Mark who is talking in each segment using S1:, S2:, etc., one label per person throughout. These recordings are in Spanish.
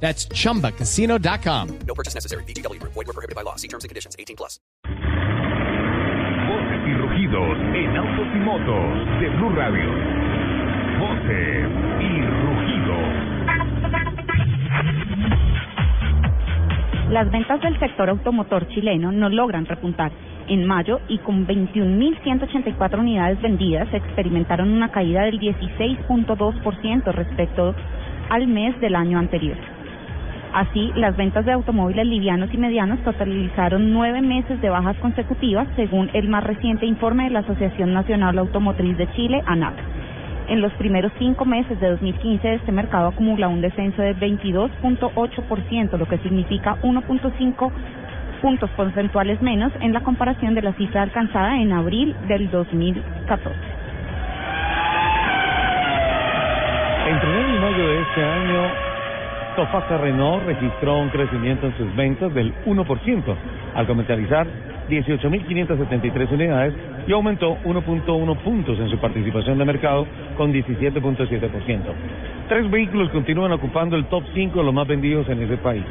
S1: That's chumbacasino.com.
S2: No purchase necessary. BGW. Void were prohibited by law. See terms and conditions. 18 plus.
S3: Voces y rugidos en autos y motos de Blue Radio. Voces y rugidos.
S4: Las ventas del sector automotor chileno no logran repuntar. En mayo y con 21.184 unidades vendidas, experimentaron una caída del 16.2% respecto al mes del año anterior. Así, las ventas de automóviles livianos y medianos totalizaron nueve meses de bajas consecutivas, según el más reciente informe de la Asociación Nacional Automotriz de Chile, ANAC. En los primeros cinco meses de 2015, este mercado acumula un descenso de 22.8%, lo que significa 1.5 puntos porcentuales menos en la comparación de la cifra alcanzada en abril del 2014.
S5: Entre enero y mayo de este año, Tofasa Renault registró un crecimiento en sus ventas del 1%, al comercializar 18.573 unidades y aumentó 1.1 puntos en su participación de mercado con 17.7%. Tres vehículos continúan ocupando el top 5 de los más vendidos en ese país.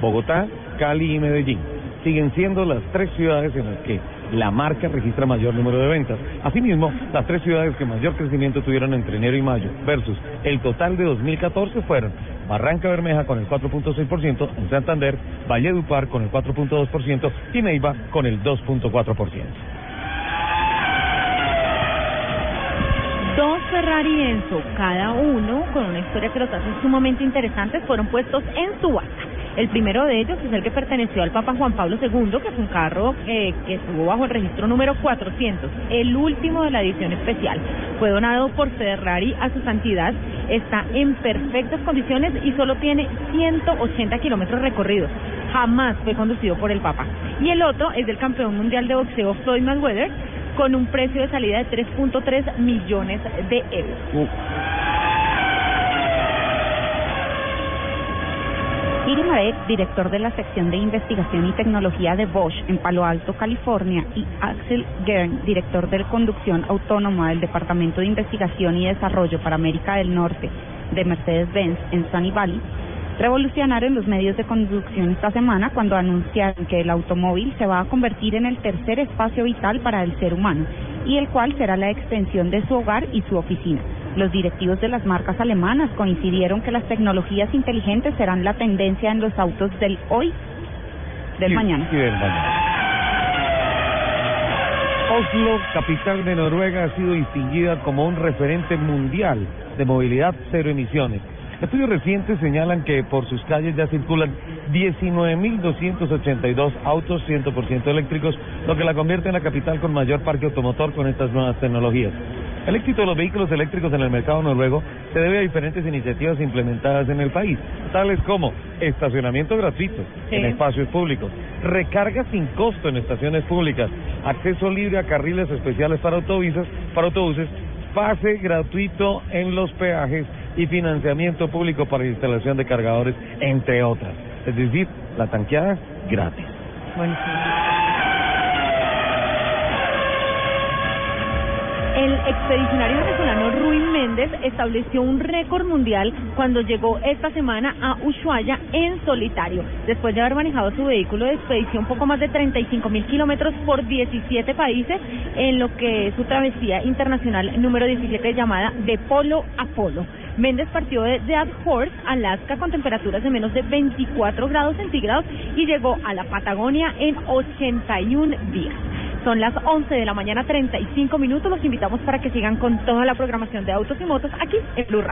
S5: Bogotá, Cali y Medellín siguen siendo las tres ciudades en las que la marca registra mayor número de ventas. Asimismo, las tres ciudades que mayor crecimiento tuvieron entre enero y mayo versus el total de 2014 fueron Barranca Bermeja con el 4.6%, en Santander, Valledupar con el 4.2% y Neiva con el 2.4%.
S6: Dos Ferrari Enzo, cada uno con una historia que los hace sumamente interesantes, fueron puestos en subasta. El primero de ellos es el que perteneció al Papa Juan Pablo II, que es un carro eh, que estuvo bajo el registro número 400, el último de la edición especial. Fue donado por Ferrari a su santidad, está en perfectas condiciones y solo tiene 180 kilómetros recorridos. Jamás fue conducido por el Papa. Y el otro es del campeón mundial de boxeo Floyd Mayweather, con un precio de salida de 3.3 millones de euros.
S4: Iri Marek, director de la sección de investigación y tecnología de Bosch en Palo Alto, California, y Axel Gern, director de conducción autónoma del Departamento de Investigación y Desarrollo para América del Norte de Mercedes-Benz en Sunny Valley, revolucionaron los medios de conducción esta semana cuando anunciaron que el automóvil se va a convertir en el tercer espacio vital para el ser humano y el cual será la extensión de su hogar y su oficina. Los directivos de las marcas alemanas coincidieron que las tecnologías inteligentes serán la tendencia en los autos del hoy, del
S5: Y-
S4: mañana.
S5: y del mañana. Oslo, capital de Noruega, ha sido distinguida como un referente mundial de movilidad cero emisiones. Estudios recientes señalan que por sus calles ya circulan 19.282 autos 100% eléctricos, lo que la convierte en la capital con mayor parque automotor con estas nuevas tecnologías. El éxito de los vehículos eléctricos en el mercado noruego se debe a diferentes iniciativas implementadas en el país, tales como estacionamiento gratuito
S6: Sí.
S5: en espacios públicos, recarga sin costo en estaciones públicas, acceso libre a carriles especiales para autobuses, para autobuses, pase gratuito en los peajes y financiamiento público para instalación de cargadores, entre otras. Es decir, la tanqueada gratis.
S6: El expedicionario venezolano Ruin Méndez estableció un récord mundial cuando llegó esta semana a Ushuaia en solitario, después de haber manejado su vehículo de expedición poco más de 35 mil kilómetros por 17 países en lo que es su travesía internacional número 17 llamada de polo a polo. Méndez partió de Dead Horse, Alaska, con temperaturas de menos de 24 grados centígrados y llegó a la Patagonia en 81 días. Son las 11 de la mañana, 35 minutos. Los invitamos para que sigan con toda la programación de autos y motos aquí en Blue.